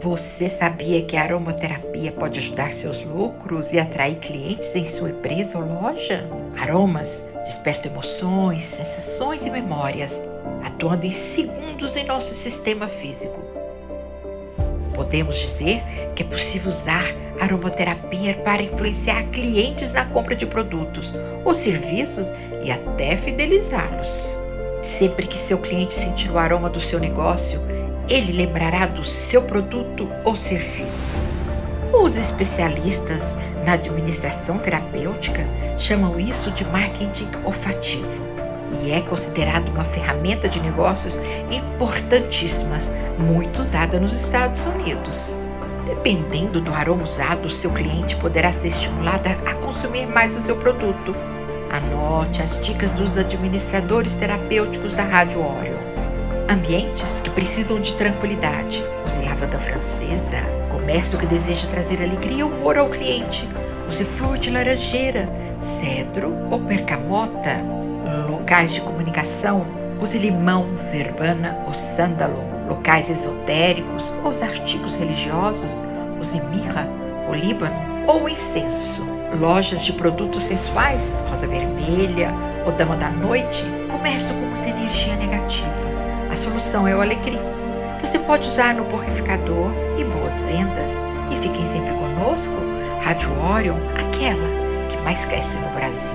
Você sabia que a aromaterapia pode ajudar seus lucros e atrair clientes em sua empresa ou loja? Aromas despertam emoções, sensações e memórias, atuando em segundos em nosso sistema físico. Podemos dizer que é possível usar aromaterapia para influenciar clientes na compra de produtos ou serviços e até fidelizá-los. Sempre que seu cliente sentir o aroma do seu negócio, ele lembrará do seu produto ou serviço. Os especialistas na administração terapêutica chamam isso de marketing olfativo e é considerado uma ferramenta de negócios importantíssima, muito usada nos Estados Unidos. Dependendo do aroma usado, seu cliente poderá ser estimulado a consumir mais o seu produto. Anote as dicas dos administradores terapêuticos da Rádio Orion. Ambientes que precisam de tranquilidade. Use lavanda francesa. Comércio que deseja trazer alegria e humor ao cliente. Use flor de laranjeira, cedro ou percamota. Locais de comunicação. Use limão, verbana ou sândalo. Locais esotéricos ou os artigos religiosos. Use mirra, o líbano ou incenso. Lojas de produtos sensuais, rosa vermelha ou dama da noite. Comércio com muita energia negativa solução é o alecrim. Você pode usar no purificador e boas vendas. E fiquem sempre conosco, Rádio Orion, aquela que mais cresce no Brasil.